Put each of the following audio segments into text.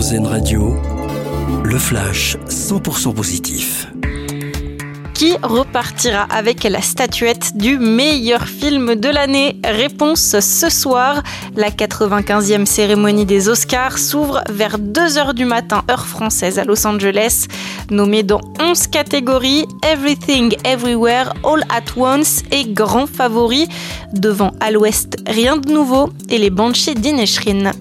RZN Radio, le flash 100% positif. Qui repartira avec la statuette du meilleur film de l'année? Réponse ce soir. La 95e cérémonie des Oscars s'ouvre vers 2h du matin, heure française à Los Angeles. Nommé dans 11 catégories, Everything Everywhere All at Once est grand favori. Devant À l'Ouest, rien de nouveau et les Banshees d'Ineshrin.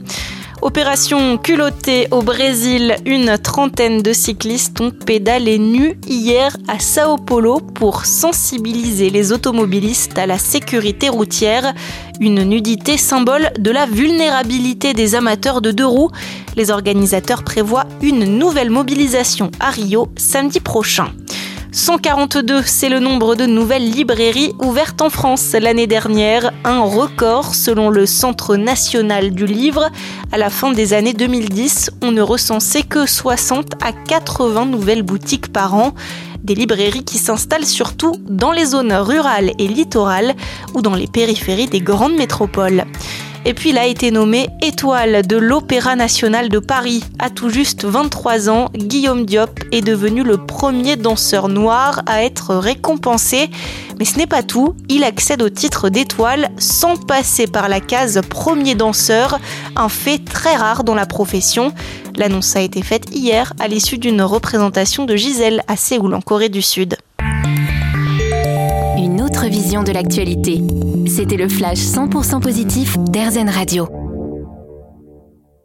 Opération culottée au Brésil, une trentaine de cyclistes ont pédalé nus hier à Sao Paulo pour sensibiliser les automobilistes à la sécurité routière, une nudité symbole de la vulnérabilité des amateurs de deux roues. Les organisateurs prévoient une nouvelle mobilisation à Rio samedi prochain. 142, c'est le nombre de nouvelles librairies ouvertes en France l'année dernière, un record selon le Centre national du livre. À la fin des années 2010, on ne recensait que 60 à 80 nouvelles boutiques par an. Des librairies qui s'installent surtout dans les zones rurales et littorales ou dans les périphéries des grandes métropoles. Et puis il a été nommé étoile de l'Opéra national de Paris. À tout juste 23 ans, Guillaume Diop est devenu le premier danseur noir à être récompensé. Mais ce n'est pas tout, il accède au titre d'étoile sans passer par la case premier danseur, un fait très rare dans la profession. L'annonce a été faite hier à l'issue d'une représentation de Gisèle à Séoul en Corée du Sud. De l'actualité. C'était le flash 100% positif d'Airzen Radio.